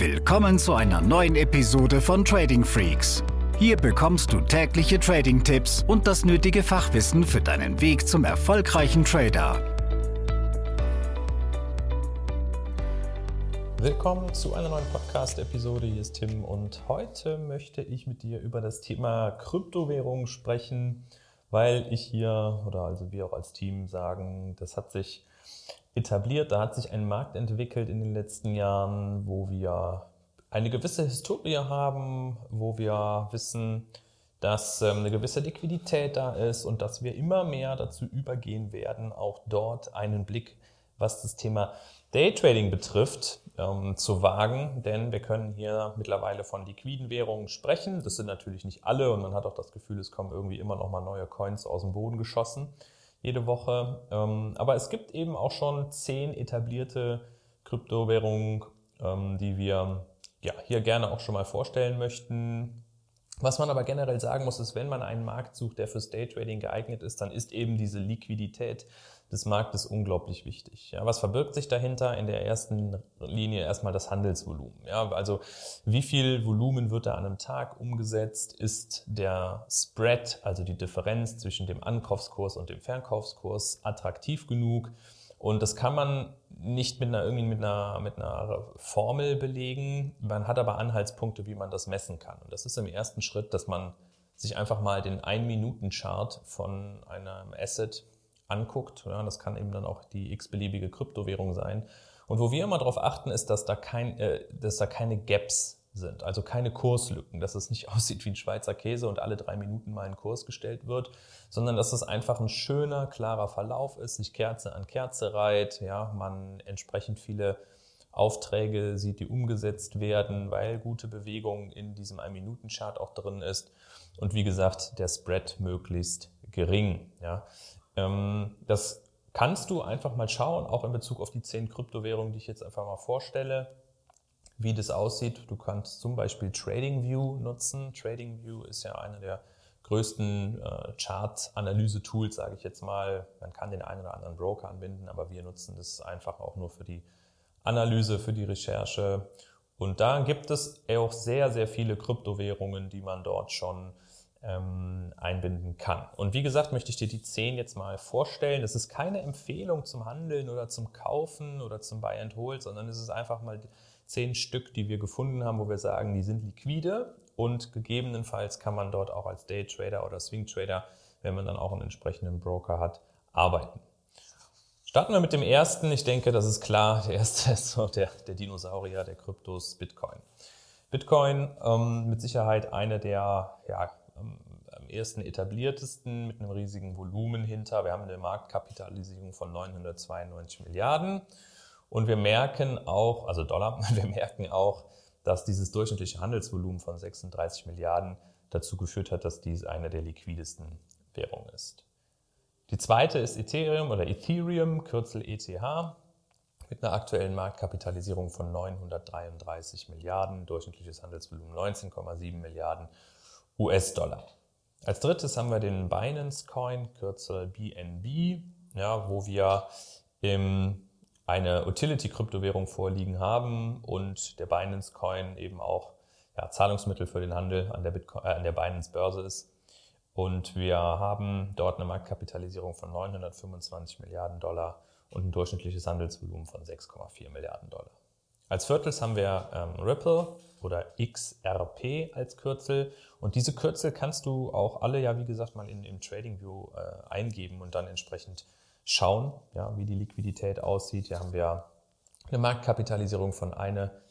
Willkommen zu einer neuen Episode von Trading Freaks. Hier bekommst du tägliche Trading-Tipps und das nötige Fachwissen für deinen Weg zum erfolgreichen Trader. Willkommen zu einer neuen Podcast-Episode. Hier ist Tim und heute möchte ich mit dir über das Thema Kryptowährungen sprechen, weil ich hier oder also wir auch als Team sagen, das hat sich etabliert. Da hat sich ein Markt entwickelt in den letzten Jahren, wo wir eine gewisse Historie haben, wo wir wissen, dass ähm, eine gewisse Liquidität da ist und dass wir immer mehr dazu übergehen werden, auch dort einen Blick, was das Thema Daytrading betrifft, ähm, zu wagen. Denn wir können hier mittlerweile von liquiden Währungen sprechen. Das sind natürlich nicht alle und man hat auch das Gefühl, es kommen irgendwie immer noch mal neue Coins aus dem Boden geschossen jede Woche. Ähm, aber es gibt eben auch schon zehn etablierte Kryptowährungen, ähm, die wir ja, hier gerne auch schon mal vorstellen möchten. Was man aber generell sagen muss, ist, wenn man einen Markt sucht, der fürs Daytrading geeignet ist, dann ist eben diese Liquidität des Marktes unglaublich wichtig. Ja, was verbirgt sich dahinter? In der ersten Linie erstmal das Handelsvolumen. Ja, also wie viel Volumen wird da an einem Tag umgesetzt? Ist der Spread, also die Differenz zwischen dem Ankaufskurs und dem Verkaufskurs, attraktiv genug? Und das kann man nicht mit einer, irgendwie mit einer, mit einer Formel belegen. Man hat aber Anhaltspunkte, wie man das messen kann. Und das ist im ersten Schritt, dass man sich einfach mal den 1-Minuten-Chart von einem Asset anguckt. Ja, das kann eben dann auch die x-beliebige Kryptowährung sein. Und wo wir immer darauf achten, ist, dass da, kein, äh, dass da keine Gaps sind, also keine Kurslücken, dass es nicht aussieht wie ein Schweizer Käse und alle drei Minuten mal ein Kurs gestellt wird, sondern dass es einfach ein schöner, klarer Verlauf ist, sich Kerze an Kerze reiht, ja, man entsprechend viele Aufträge sieht, die umgesetzt werden, weil gute Bewegung in diesem 1-Minuten-Chart auch drin ist und wie gesagt, der Spread möglichst gering. Ja. Ähm, das kannst du einfach mal schauen, auch in Bezug auf die zehn Kryptowährungen, die ich jetzt einfach mal vorstelle, wie das aussieht. Du kannst zum Beispiel TradingView nutzen. TradingView ist ja einer der größten äh, Chart-Analyse-Tools, sage ich jetzt mal. Man kann den einen oder anderen Broker anbinden, aber wir nutzen das einfach auch nur für die Analyse, für die Recherche. Und da gibt es auch sehr, sehr viele Kryptowährungen, die man dort schon ähm, einbinden kann. Und wie gesagt, möchte ich dir die zehn jetzt mal vorstellen. Es ist keine Empfehlung zum Handeln oder zum Kaufen oder zum Buy and Hold, sondern es ist einfach mal zehn Stück, die wir gefunden haben, wo wir sagen, die sind liquide und gegebenenfalls kann man dort auch als Daytrader oder Swing Trader, wenn man dann auch einen entsprechenden Broker hat, arbeiten. Starten wir mit dem ersten. Ich denke, das ist klar. Der erste ist so der, der Dinosaurier der Kryptos, Bitcoin. Bitcoin ähm, mit Sicherheit eine der ja, am ersten etabliertesten mit einem riesigen Volumen hinter. Wir haben eine Marktkapitalisierung von 992 Milliarden. Und wir merken auch, also Dollar, wir merken auch, dass dieses durchschnittliche Handelsvolumen von 36 Milliarden dazu geführt hat, dass dies eine der liquidesten Währungen ist. Die zweite ist Ethereum oder Ethereum, Kürzel ETH, mit einer aktuellen Marktkapitalisierung von 933 Milliarden, durchschnittliches Handelsvolumen 19,7 Milliarden US-Dollar. Als drittes haben wir den Binance Coin, Kürzel BNB, ja, wo wir im, eine Utility-Kryptowährung vorliegen haben und der Binance Coin eben auch ja, Zahlungsmittel für den Handel an der, Bitcoin, äh, an der Binance Börse ist. Und wir haben dort eine Marktkapitalisierung von 925 Milliarden Dollar und ein durchschnittliches Handelsvolumen von 6,4 Milliarden Dollar. Als Viertels haben wir ähm, Ripple oder XRP als Kürzel. Und diese Kürzel kannst du auch alle ja, wie gesagt, mal in, im TradingView äh, eingeben und dann entsprechend schauen, ja, wie die Liquidität aussieht. Hier haben wir eine Marktkapitalisierung von eine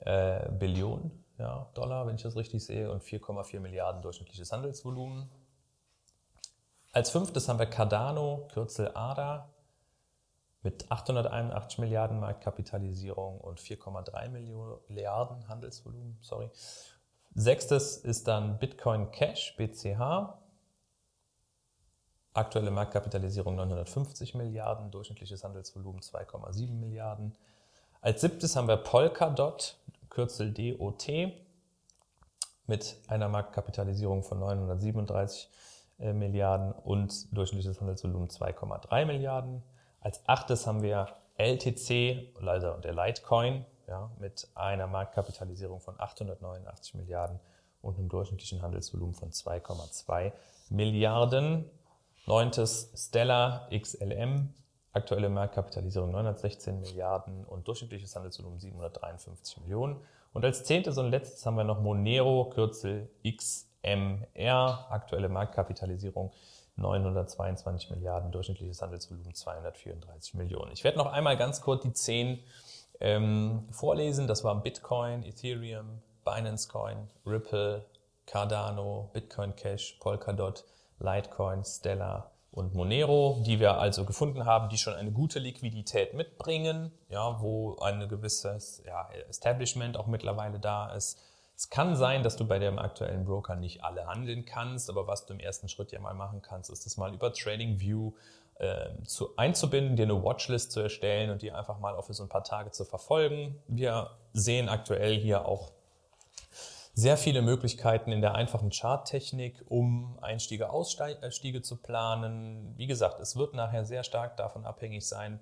äh, Billion ja, Dollar, wenn ich das richtig sehe, und 4,4 Milliarden durchschnittliches Handelsvolumen. Als fünftes haben wir Cardano, Kürzel ADA, mit 881 Milliarden Marktkapitalisierung und 4,3 Milliarden Handelsvolumen. Sorry. Sechstes ist dann Bitcoin Cash, BCH. Aktuelle Marktkapitalisierung 950 Milliarden, durchschnittliches Handelsvolumen 2,7 Milliarden. Als siebtes haben wir Polkadot, Kürzel DOT, mit einer Marktkapitalisierung von 937 äh, Milliarden und durchschnittliches Handelsvolumen 2,3 Milliarden. Als achtes haben wir LTC, also der Litecoin, ja, mit einer Marktkapitalisierung von 889 Milliarden und einem durchschnittlichen Handelsvolumen von 2,2 Milliarden. Neuntes Stella XLM, aktuelle Marktkapitalisierung 916 Milliarden und durchschnittliches Handelsvolumen 753 Millionen. Und als zehntes und letztes haben wir noch Monero, Kürzel XMR, aktuelle Marktkapitalisierung 922 Milliarden, durchschnittliches Handelsvolumen 234 Millionen. Ich werde noch einmal ganz kurz die zehn ähm, vorlesen. Das waren Bitcoin, Ethereum, Binance Coin, Ripple, Cardano, Bitcoin Cash, Polkadot, Litecoin, Stellar und Monero, die wir also gefunden haben, die schon eine gute Liquidität mitbringen, ja, wo ein gewisses ja, Establishment auch mittlerweile da ist. Es kann sein, dass du bei dem aktuellen Broker nicht alle handeln kannst, aber was du im ersten Schritt ja mal machen kannst, ist das mal über TradingView äh, zu, einzubinden, dir eine Watchlist zu erstellen und die einfach mal auch für so ein paar Tage zu verfolgen. Wir sehen aktuell hier auch sehr viele Möglichkeiten in der einfachen Charttechnik, um Einstiege, Ausstiege zu planen. Wie gesagt, es wird nachher sehr stark davon abhängig sein,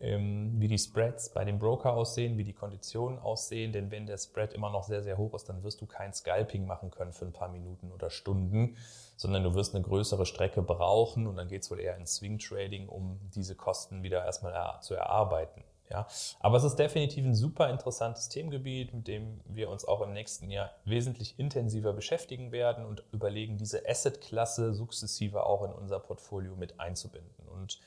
ähm, wie die Spreads bei dem Broker aussehen, wie die Konditionen aussehen. Denn wenn der Spread immer noch sehr, sehr hoch ist, dann wirst du kein Scalping machen können für ein paar Minuten oder Stunden, sondern du wirst eine größere Strecke brauchen und dann geht es wohl eher in Swing Trading, um diese Kosten wieder erstmal zu erarbeiten. Ja, aber es ist definitiv ein super interessantes Themengebiet, mit dem wir uns auch im nächsten Jahr wesentlich intensiver beschäftigen werden und überlegen, diese Asset-Klasse sukzessive auch in unser Portfolio mit einzubinden. Und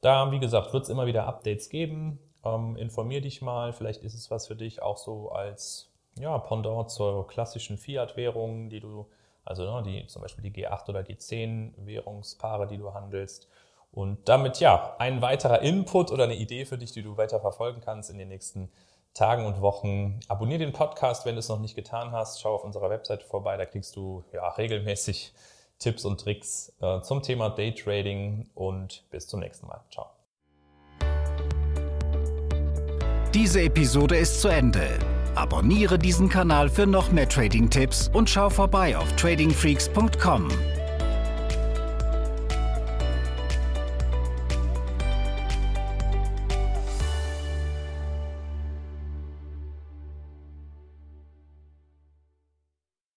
da, wie gesagt, wird es immer wieder Updates geben. Ähm, informier dich mal, vielleicht ist es was für dich auch so als ja, Pendant zur klassischen Fiat-Währung, die du, also ne, die, zum Beispiel die G8 oder G10-Währungspaare, die du handelst und damit ja, ein weiterer Input oder eine Idee für dich, die du weiter verfolgen kannst in den nächsten Tagen und Wochen. Abonnier den Podcast, wenn du es noch nicht getan hast. Schau auf unserer Website vorbei, da kriegst du ja regelmäßig Tipps und Tricks äh, zum Thema Daytrading und bis zum nächsten Mal. Ciao. Diese Episode ist zu Ende. Abonniere diesen Kanal für noch mehr Trading-Tipps und schau vorbei auf tradingfreaks.com.